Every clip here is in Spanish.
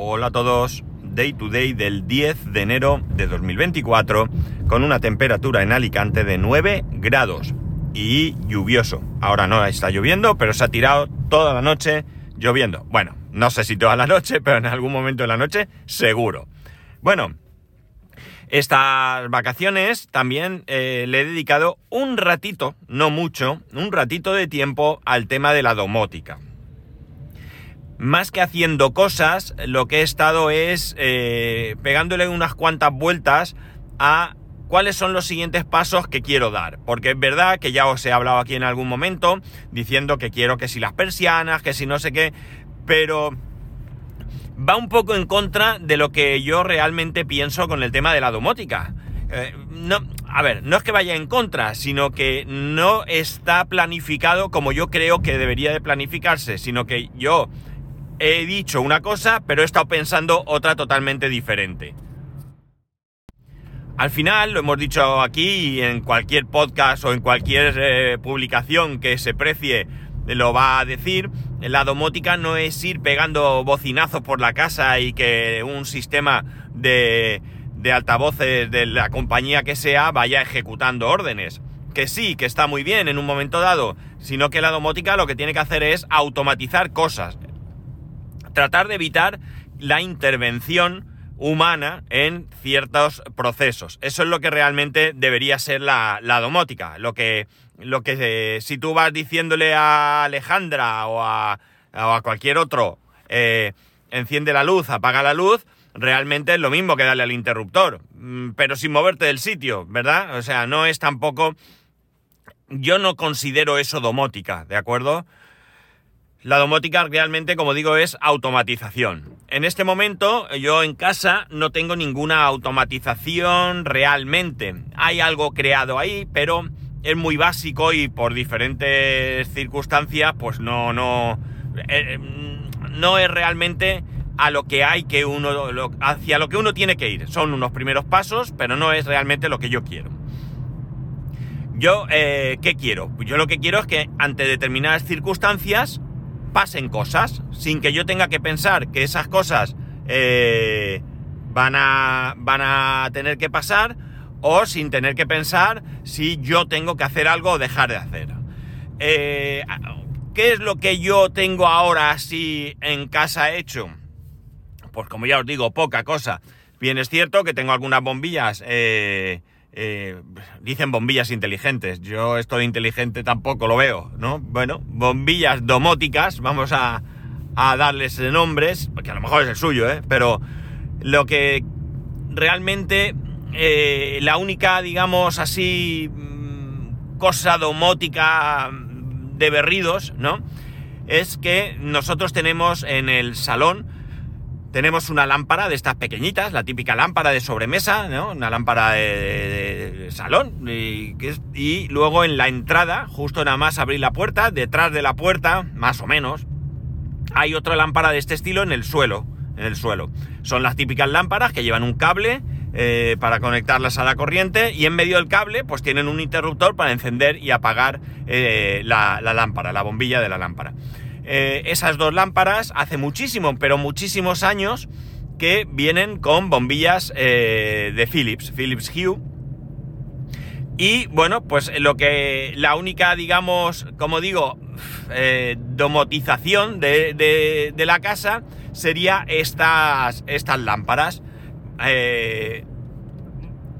Hola a todos, Day to Day del 10 de enero de 2024 con una temperatura en Alicante de 9 grados y lluvioso. Ahora no está lloviendo, pero se ha tirado toda la noche lloviendo. Bueno, no sé si toda la noche, pero en algún momento de la noche seguro. Bueno, estas vacaciones también eh, le he dedicado un ratito, no mucho, un ratito de tiempo al tema de la domótica más que haciendo cosas, lo que he estado es eh, pegándole unas cuantas vueltas a cuáles son los siguientes pasos que quiero dar. Porque es verdad que ya os he hablado aquí en algún momento diciendo que quiero que si las persianas, que si no sé qué, pero va un poco en contra de lo que yo realmente pienso con el tema de la domótica. Eh, no, a ver, no es que vaya en contra, sino que no está planificado como yo creo que debería de planificarse, sino que yo he dicho una cosa, pero he estado pensando otra totalmente diferente. Al final, lo hemos dicho aquí y en cualquier podcast o en cualquier eh, publicación que se precie lo va a decir, la domótica no es ir pegando bocinazos por la casa y que un sistema de, de altavoces de la compañía que sea vaya ejecutando órdenes. Que sí, que está muy bien en un momento dado, sino que la domótica lo que tiene que hacer es automatizar cosas tratar de evitar la intervención humana en ciertos procesos. Eso es lo que realmente debería ser la, domótica. Lo que, lo que eh, si tú vas diciéndole a Alejandra o a, cualquier otro, eh, enciende la luz, apaga la luz, realmente es lo mismo que darle al interruptor, mm, pero sin moverte del sitio, ¿verdad? O sea, no es tampoco... Yo no considero eso domótica, ¿de acuerdo? La domótica realmente, como digo, es automatización. En este momento yo en casa no tengo ninguna automatización realmente. Hay algo creado ahí, pero es muy básico y por diferentes circunstancias, pues no, no, eh, no es realmente a lo que hay que uno, hacia lo que uno tiene que ir. Son unos primeros pasos, pero no es realmente lo que yo quiero. Yo, eh, ¿qué quiero? Yo lo que quiero es que ante determinadas circunstancias, pasen cosas, sin que yo tenga que pensar que esas cosas eh, van, a, van a tener que pasar, o sin tener que pensar si yo tengo que hacer algo o dejar de hacer. Eh, ¿Qué es lo que yo tengo ahora así en casa hecho? Pues como ya os digo, poca cosa. Bien es cierto que tengo algunas bombillas eh, eh, dicen bombillas inteligentes. Yo esto de inteligente tampoco lo veo, ¿no? Bueno, bombillas domóticas, vamos a, darles nombres, porque a lo mejor es el suyo, ¿eh? Pero lo que realmente eh, la única, digamos así, mm, cosa domótica de berridos, ¿no? Es que nosotros tenemos en el salón tenemos una lámpara de estas pequeñitas, la típica lámpara de sobremesa, ¿no? Una lámpara de, salón. Y, luego en la entrada, justo nada más abrir la puerta, detrás de la puerta, más o menos, hay otra lámpara de este estilo en el suelo. En el suelo. Son las típicas lámparas que llevan un cable eh, para conectarlas a la corriente y en medio del cable pues tienen un interruptor para encender y apagar eh, la lámpara, la bombilla de la lámpara. Eh, esas dos lámparas hace muchísimo, pero muchísimos años que vienen con bombillas eh, de Philips, Philips Hue. Y bueno, pues lo que la única, digamos, como digo, eh, domotización de, la casa sería estas, estas lámparas.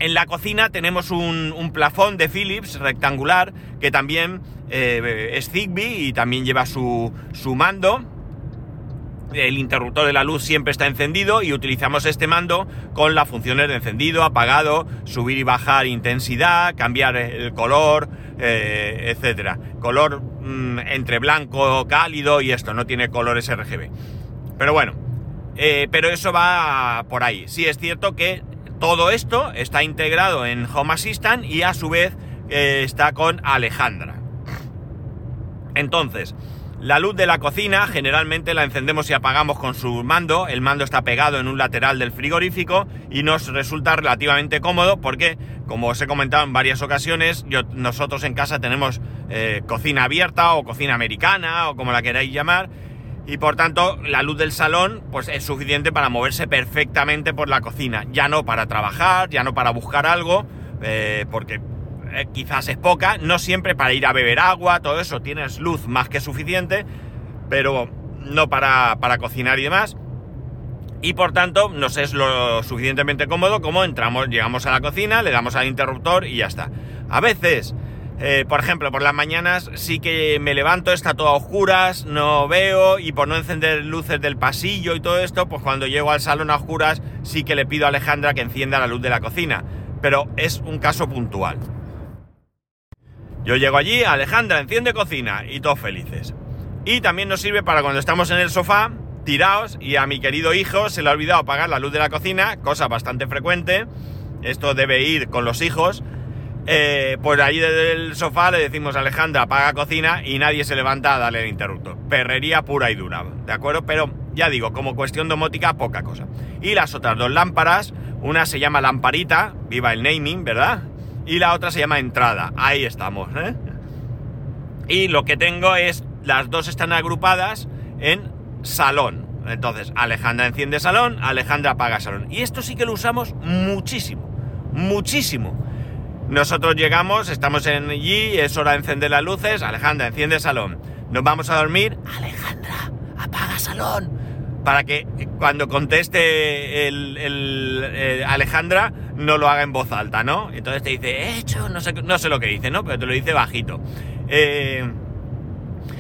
En la cocina tenemos un, plafón de Philips rectangular que también eh, es Zigbee y también lleva su, mando. El interruptor de la luz siempre está encendido y utilizamos este mando con las funciones de encendido, apagado, subir y bajar intensidad, cambiar el color, eh, etcétera. Color mm, entre blanco, cálido y esto, no tiene colores RGB. Pero bueno, eh, pero eso va por ahí. Sí es cierto que todo esto está integrado en Home Assistant y a su vez eh, está con Alejandra. Entonces, la luz de la cocina generalmente la encendemos y apagamos con su mando. El mando está pegado en un lateral del frigorífico y nos resulta relativamente cómodo porque, como os he comentado en varias ocasiones, nosotros en casa tenemos eh, cocina abierta o cocina americana o como la queráis llamar y por tanto la luz del salón pues es suficiente para moverse perfectamente por la cocina. Ya no para trabajar, ya no para buscar algo, eh, porque eh, quizás es poca, no siempre para ir a beber agua, todo eso, tienes luz más que suficiente, pero no para, para cocinar y demás. Y por tanto nos es lo suficientemente cómodo como entramos, llegamos a la cocina, le damos al interruptor y ya está. A veces eh, por ejemplo, por las mañanas sí que me levanto, está todo a oscuras, no veo y por no encender luces del pasillo y todo esto, pues cuando llego al salón a oscuras sí que le pido a Alejandra que encienda la luz de la cocina. Pero es un caso puntual. Yo llego allí, Alejandra enciende cocina y todos felices. Y también nos sirve para cuando estamos en el sofá, tirados, y a mi querido hijo se le ha olvidado apagar la luz de la cocina, cosa bastante frecuente. Esto debe ir con los hijos eh, pues ahí desde el sofá le decimos a Alejandra, apaga cocina y nadie se levanta a darle el interruptor. Perrería pura y dura, ¿de acuerdo? Pero ya digo, como cuestión domótica, poca cosa. Y las otras dos lámparas, una se llama lamparita, viva el naming, ¿verdad? Y la otra se llama entrada, ahí estamos, ¿eh? Y lo que tengo es, las dos están agrupadas en salón. Entonces, Alejandra enciende salón, Alejandra apaga salón. Y esto sí que lo usamos muchísimo, muchísimo. Nosotros llegamos, estamos en allí, es hora de encender las luces. Alejandra, enciende salón. Nos vamos a dormir. Alejandra, apaga salón. Para que cuando conteste el, Alejandra no lo haga en voz alta, ¿no? Entonces te dice, he hecho, no sé, no sé lo que dice, ¿no? Pero te lo dice bajito. Eh,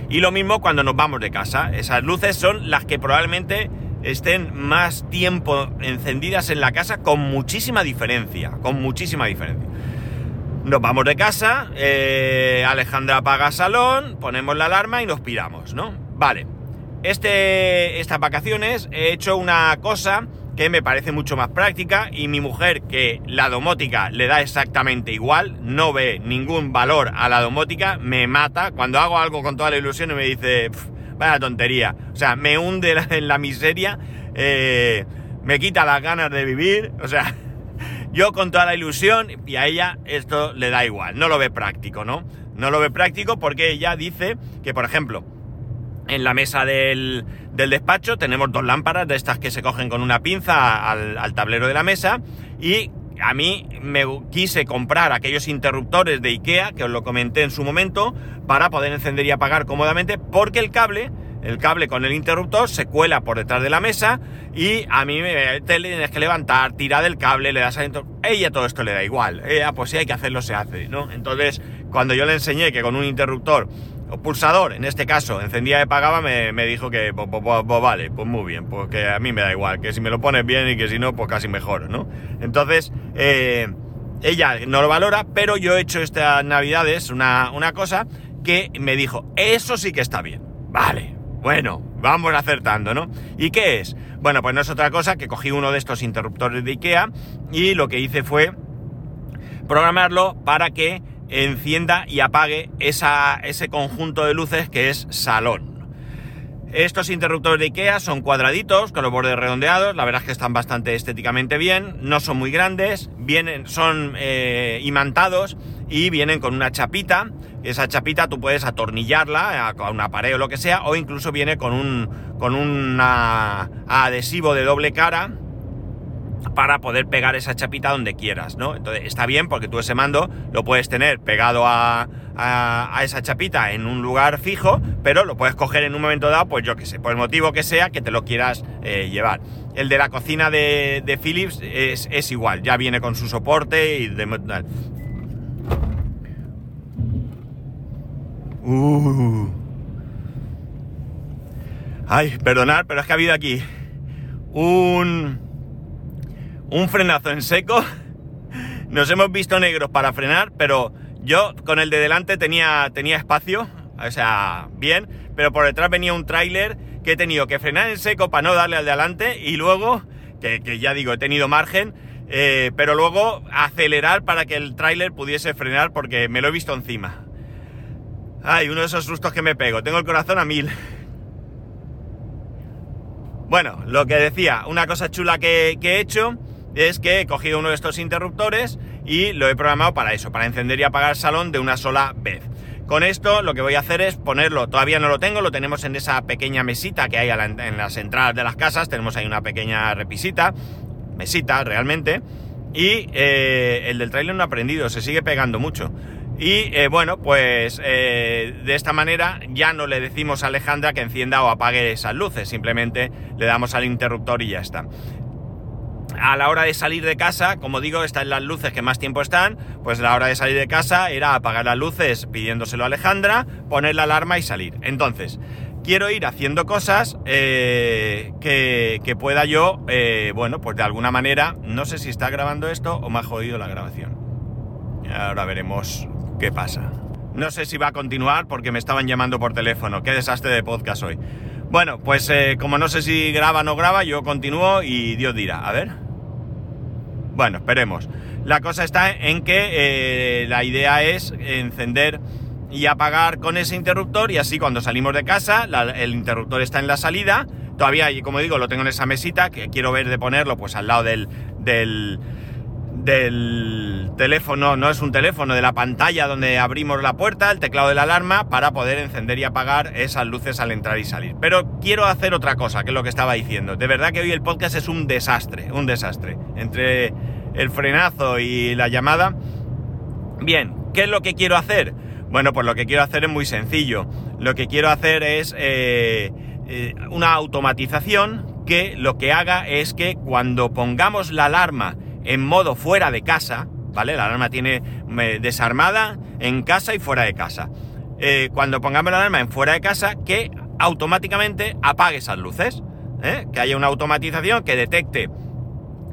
y lo mismo cuando nos vamos de casa. Esas luces son las que probablemente estén más tiempo encendidas en la casa con muchísima diferencia. Con muchísima diferencia. Nos vamos de casa, eh, Alejandra apaga salón, ponemos la alarma y nos piramos, ¿no? Vale. Este, estas vacaciones he hecho una cosa que me parece mucho más práctica y mi mujer, que la domótica le da exactamente igual, no ve ningún valor a la domótica, me mata. Cuando hago algo con toda la ilusión y me dice, vaya tontería. O sea, me hunde en la miseria, eh, me quita las ganas de vivir, o sea... Yo con toda la ilusión y a ella esto le da igual, no lo ve práctico, ¿no? No lo ve práctico porque ella dice que, por ejemplo, en la mesa del, despacho tenemos dos lámparas de estas que se cogen con una pinza al, tablero de la mesa y a mí me quise comprar aquellos interruptores de IKEA, que os lo comenté en su momento, para poder encender y apagar cómodamente, porque el cable el cable con el interruptor se cuela por detrás de la mesa y a mí me, tienes que levantar, tirar del cable, le das a Ella todo esto le da igual. Ella, pues si hay que hacerlo, se hace, ¿no? Entonces, cuando yo le enseñé que con un interruptor o pulsador, en este caso, encendía y apagaba, me, dijo que, vale, pues muy bien, pues que a mí me da igual, que si me lo pones bien y que si no, pues casi mejor, ¿no? Entonces, eh, ella no lo valora, pero yo he hecho estas navidades una, una cosa que me dijo, eso sí que está bien. Vale, bueno, vamos acertando, ¿no? ¿Y qué es? Bueno, pues no es otra cosa que cogí uno de estos interruptores de IKEA y lo que hice fue programarlo para que encienda y apague ese conjunto de luces que es salón. Estos interruptores de IKEA son cuadraditos con los bordes redondeados, la verdad es que están bastante estéticamente bien, no son muy grandes, vienen, son eh, imantados y vienen con una chapita. Esa chapita tú puedes atornillarla a una pared o lo que sea, o incluso viene con un con un adhesivo de doble cara para poder pegar esa chapita donde quieras, ¿no? Entonces está bien porque tú ese mando lo puedes tener pegado a, esa chapita en un lugar fijo, pero lo puedes coger en un momento dado, pues yo que sé, por el motivo que sea que te lo quieras eh, llevar. El de la cocina de, Philips es, igual, ya viene con su soporte y de... Uh. Ay, perdonad, pero es que ha habido aquí un un frenazo en seco. Nos hemos visto negros para frenar, pero yo con el de delante tenía, tenía espacio, o sea, bien, pero por detrás venía un tráiler que he tenido que frenar en seco para no darle al de adelante y luego, que, ya digo, he tenido margen, eh, pero luego acelerar para que el tráiler pudiese frenar porque me lo he visto encima. Ay, uno de esos sustos que me pego, tengo el corazón a mil. Bueno, lo que decía, una cosa chula que he hecho es que he cogido uno de estos interruptores y lo he programado para eso, para encender y apagar el salón de una sola vez. Con esto lo que voy a hacer es ponerlo, todavía no lo tengo, lo tenemos en esa pequeña mesita que hay en las entradas de las casas, tenemos ahí una pequeña repisita, mesita realmente, y eh, el del trailer no ha prendido, se sigue pegando mucho. Y eh, bueno, pues eh, de esta manera ya no le decimos a Alejandra que encienda o apague esas luces, simplemente le damos al interruptor y ya está. A la hora de salir de casa, como digo, están las luces que más tiempo están, pues la hora de salir de casa era apagar las luces pidiéndoselo a Alejandra, poner la alarma y salir. Entonces, quiero ir haciendo cosas eh, que, pueda yo, bueno, pues de alguna manera, no sé si está grabando esto o me ha jodido la grabación. Ahora veremos ¿Qué pasa? No sé si va a continuar porque me estaban llamando por teléfono. Qué desastre de podcast hoy. Bueno, pues eh, como no sé si graba o no graba, yo continúo y Dios dirá. A ver. Bueno, esperemos. La cosa está en que eh, la idea es encender y apagar con ese interruptor y así cuando salimos de casa, el interruptor está en la salida. Todavía, como digo, lo tengo en esa mesita que quiero ver de ponerlo pues al lado del, del del teléfono, no es un teléfono, de la pantalla donde abrimos la puerta, el teclado de la alarma, para poder encender y apagar esas luces al entrar y salir. Pero quiero hacer otra cosa, que es lo que estaba diciendo. De verdad que hoy el podcast es un desastre, un desastre. Entre el frenazo y la llamada. Bien, ¿qué es lo que quiero hacer? Bueno, pues lo que quiero hacer es muy sencillo. Lo que quiero hacer es eh, eh, una automatización que lo que haga es que cuando pongamos la alarma en modo fuera de casa, ¿vale? La alarma tiene desarmada en casa y fuera de casa. Eh, cuando pongamos la alarma en fuera de casa, que automáticamente apague esas luces. ¿eh? Que haya una automatización que detecte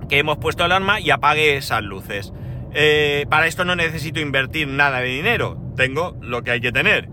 que hemos puesto alarma y apague esas luces. Eh, para esto no necesito invertir nada de dinero. Tengo lo que hay que tener.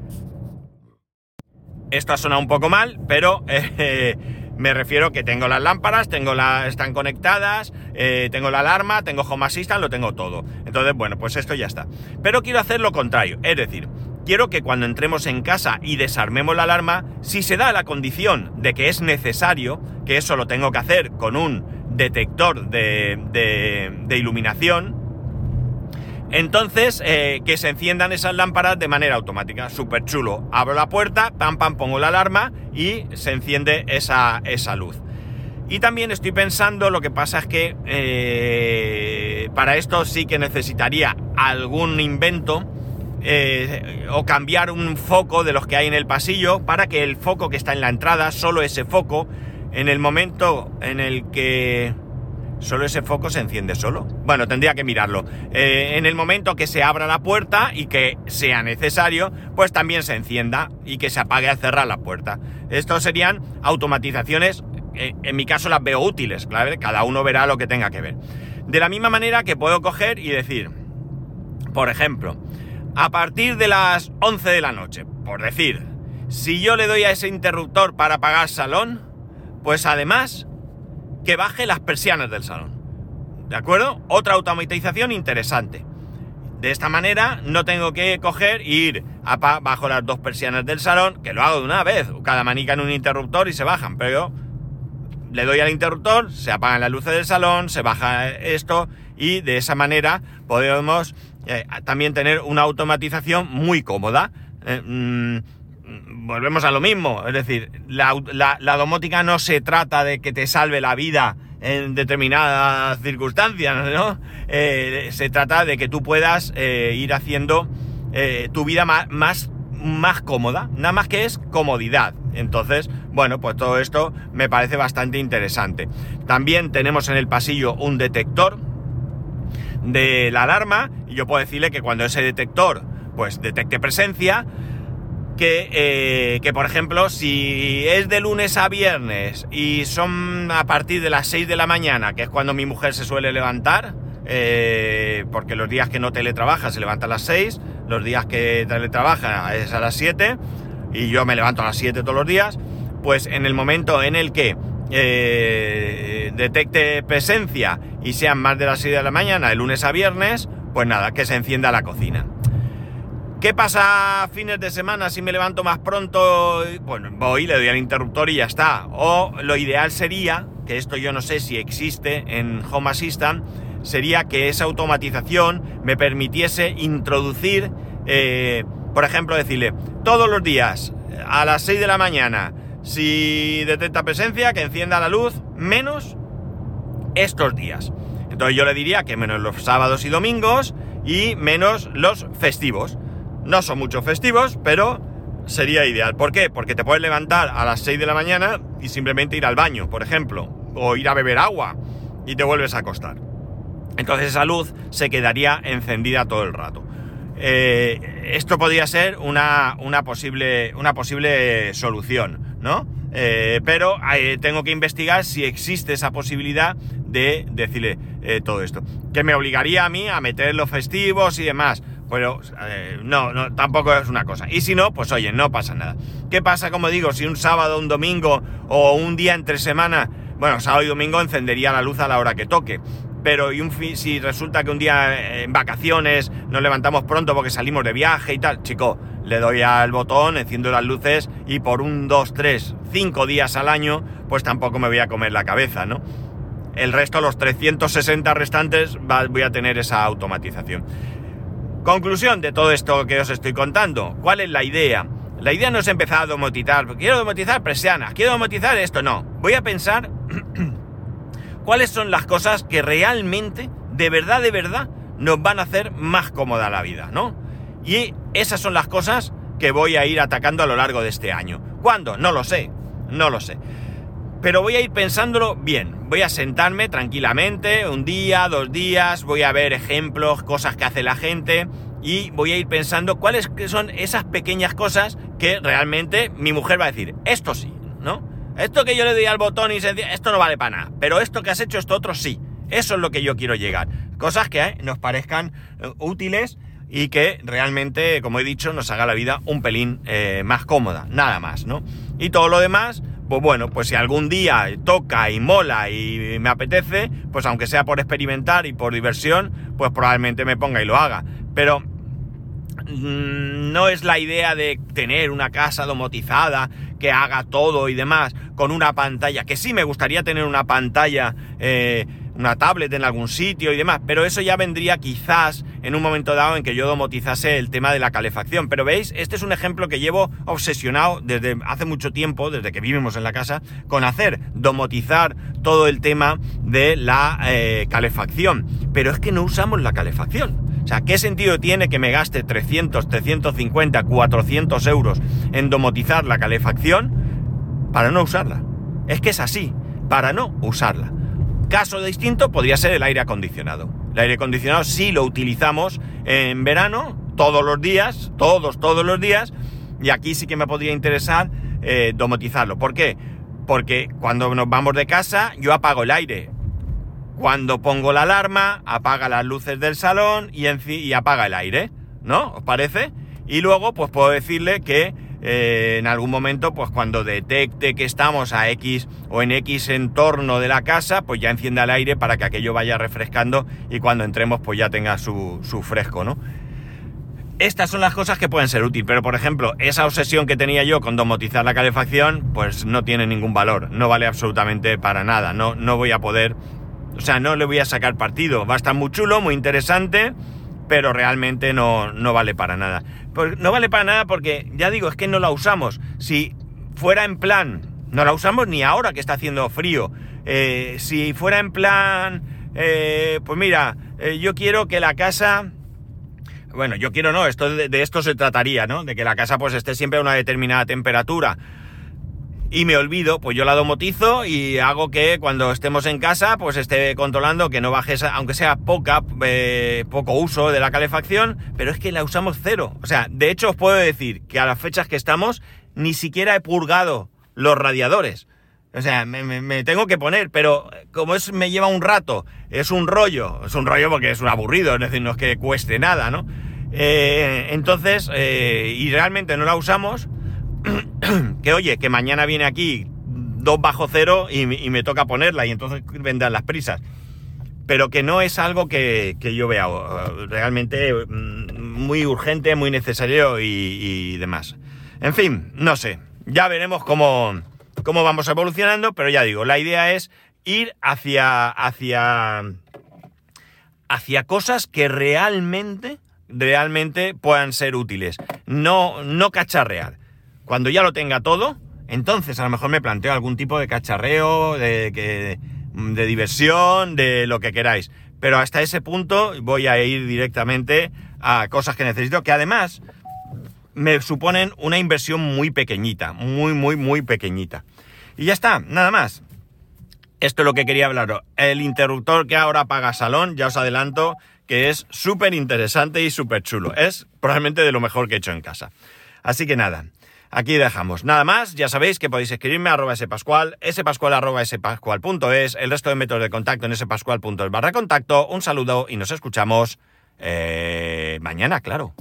Esto ha sonado un poco mal, pero me refiero que tengo las lámparas, tengo están conectadas, eh, tengo la alarma, tengo Home Assistant, lo tengo todo. Entonces, bueno, pues esto ya está. Pero quiero hacer lo contrario, es decir, quiero que cuando entremos en casa y desarmemos la alarma, si se da la condición de que es necesario, que eso lo tengo que hacer con un detector de, de iluminación, entonces, eh, que se enciendan esas lámparas de manera automática. Súper chulo. Abro la puerta, pam, pam, pongo la alarma y se enciende esa, esa luz. Y también estoy pensando, lo que pasa es que eh, para esto sí que necesitaría algún invento eh, o cambiar un foco de los que hay en el pasillo para que el foco que está en la entrada, solo ese foco, en el momento en el que ¿Solo ese foco se enciende solo? Bueno, tendría que mirarlo. Eh, en el momento que se abra la puerta y que sea necesario, pues también se encienda y que se apague al cerrar la puerta. Estos serían automatizaciones, eh, en mi caso las veo útiles, claro, cada uno verá lo que tenga que ver. De la misma manera que puedo coger y decir, por ejemplo, a partir de las 11 de la noche, por decir, si yo le doy a ese interruptor para apagar salón, pues además que baje las persianas del salón. ¿De acuerdo? Otra automatización interesante. De esta manera no tengo que coger e ir bajo las dos persianas del salón, que lo hago de una vez, cada manica en un interruptor y se bajan, pero le doy al interruptor, se apagan las luces del salón, se baja esto y de esa manera podemos eh, también tener una automatización muy cómoda. Eh, mm, volvemos a lo mismo, es decir, la, domótica no se trata de que te salve la vida en determinadas circunstancias, ¿no? Eh, se trata de que tú puedas eh, ir haciendo eh, tu vida más, más, más cómoda, nada más que es comodidad. Entonces, bueno, pues todo esto me parece bastante interesante. También tenemos en el pasillo un detector de la alarma y yo puedo decirle que cuando ese detector pues detecte presencia, que, eh, que, por ejemplo, si es de lunes a viernes y son a partir de las 6 de la mañana, que es cuando mi mujer se suele levantar, eh, porque los días que no teletrabaja se levanta a las 6, los días que teletrabaja es a las 7, y yo me levanto a las 7 todos los días, pues en el momento en el que eh, detecte presencia y sean más de las 6 de la mañana, de lunes a viernes, pues nada, que se encienda la cocina. ¿Qué pasa fines de semana si me levanto más pronto? Bueno, voy, le doy al interruptor y ya está. O lo ideal sería, que esto yo no sé si existe en Home Assistant, sería que esa automatización me permitiese introducir eh, Por ejemplo, decirle, todos los días a las 6 de la mañana, si detecta presencia, que encienda la luz, menos estos días. Entonces yo le diría que menos los sábados y domingos y menos los festivos. No son muchos festivos, pero sería ideal. ¿Por qué? Porque te puedes levantar a las 6 de la mañana y simplemente ir al baño, por ejemplo, o ir a beber agua y te vuelves a acostar. Entonces esa luz se quedaría encendida todo el rato. Eh, esto podría ser una, una, posible, una posible solución, ¿no? Eh, pero eh, tengo que investigar si existe esa posibilidad de decirle todo esto. Que me obligaría a mí a meter los festivos y demás. Pero no, no, tampoco es una cosa. Y si no, pues oye, no pasa nada. ¿Qué pasa, como digo, si un sábado, un domingo o un día entre semana, bueno, sábado y domingo encendería la luz a la hora que toque pero y un si resulta que un día eh, en vacaciones nos levantamos pronto porque salimos de viaje y tal, chico, le doy al botón, enciendo las luces y por un, dos, tres, cinco días al año, pues tampoco me voy a comer la cabeza, ¿no? El resto, los 360 restantes, voy a tener esa automatización. Conclusión de todo esto que os estoy contando. ¿Cuál es la idea? La idea no es empezar a domotizar. Quiero domotizar presianas, quiero domotizar esto. No. Voy a pensar cuáles son las cosas que realmente, de verdad, de verdad, nos van a hacer más cómoda la vida, ¿no? Y esas son las cosas que voy a ir atacando a lo largo de este año. ¿Cuándo? No lo sé, no lo sé. Pero voy a ir pensándolo bien. Voy a sentarme tranquilamente, un día, dos días, voy a ver ejemplos, cosas que hace la gente y voy a ir pensando cuáles son esas pequeñas cosas que realmente mi mujer va a decir, esto sí, ¿no? Esto que yo le doy al botón y se esto no vale para nada. Pero esto que has hecho, esto otro sí. Eso es lo que yo quiero llegar. Cosas que eh, nos parezcan eh, útiles y que realmente, como he dicho, nos haga la vida un pelín eh, más cómoda. Nada más, ¿no? Y todo lo demás, pues bueno, pues si algún día toca y mola y me apetece, pues aunque sea por experimentar y por diversión, pues probablemente me ponga y lo haga. Pero mm, no es la idea de tener una casa domotizada que haga todo y demás con una pantalla, que sí me gustaría tener una pantalla, eh, una tablet en algún sitio y demás, pero eso ya vendría quizás en un momento dado en que yo domotizase el tema de la calefacción. Pero veis, este es un ejemplo que llevo obsesionado desde hace mucho tiempo, desde que vivimos en la casa, con hacer, domotizar todo el tema de la eh, calefacción. Pero es que no usamos la calefacción. O sea, ¿qué sentido tiene que me gaste 300, 350, 400 euros en domotizar la calefacción para no usarla? Es que es así, para no usarla. Caso distinto podría ser el aire acondicionado. El aire acondicionado sí lo utilizamos en verano, todos los días, todos, todos los días, y aquí sí que me podría interesar eh, domotizarlo. ¿Por qué? Porque cuando nos vamos de casa yo apago el aire, cuando pongo la alarma, apaga las luces del salón y, y apaga el aire, ¿no? ¿Os parece? Y luego, pues puedo decirle que eh, en algún momento, pues cuando detecte que estamos a X o en X entorno de la casa, pues ya encienda el aire para que aquello vaya refrescando y cuando entremos, pues ya tenga su, su fresco, ¿no? Estas son las cosas que pueden ser útiles, pero por ejemplo, esa obsesión que tenía yo con domotizar la calefacción, pues no tiene ningún valor, no vale absolutamente para nada, no, no voy a poder o sea, no le voy a sacar partido. Va a estar muy chulo, muy interesante, pero realmente no, no vale para nada. No vale para nada porque, ya digo, es que no la usamos. Si fuera en plan, no la usamos ni ahora que está haciendo frío. Eh, si fuera en plan, eh, pues mira, eh, yo quiero que la casa... Bueno, yo quiero no, esto de, de, esto se trataría, ¿no? De que la casa pues esté siempre a una determinada temperatura y me olvido, pues yo la domotizo y hago que cuando estemos en casa, pues esté controlando que no baje, aunque sea poca, eh, poco uso de la calefacción, pero es que la usamos cero. O sea, de hecho os puedo decir que a las fechas que estamos, ni siquiera he purgado los radiadores. O sea, me, tengo que poner, pero como es, me lleva un rato, es un rollo, es un rollo porque es un aburrido, es decir, no es que cueste nada, ¿no? Eh, entonces, eh, y realmente no la usamos, que oye, que mañana viene aquí dos bajo cero y, me toca ponerla y entonces vendrán las prisas. Pero que no es algo que, yo vea realmente mm, muy urgente, muy necesario y, demás. En fin, no sé. Ya veremos cómo, cómo vamos evolucionando, pero ya digo, la idea es ir hacia, hacia, hacia cosas que realmente, realmente puedan ser útiles no, no cacharrear. Cuando ya lo tenga todo, entonces a lo mejor me planteo algún tipo de cacharreo, de, de diversión, de lo que queráis. Pero hasta ese punto voy a ir directamente a cosas que necesito, que además me suponen una inversión muy pequeñita, muy, muy, muy pequeñita. Y ya está, nada más. Esto es lo que quería hablaros. El interruptor que ahora paga Salón, ya os adelanto que es súper interesante y súper chulo. Es probablemente de lo mejor que he hecho en casa. Así que nada, aquí dejamos. Nada más, ya sabéis que podéis escribirme a arroba spascual, spascual arroba spascual.es, el resto de métodos de contacto en spascual.es barra contacto. Un saludo y nos escuchamos eh, mañana, claro.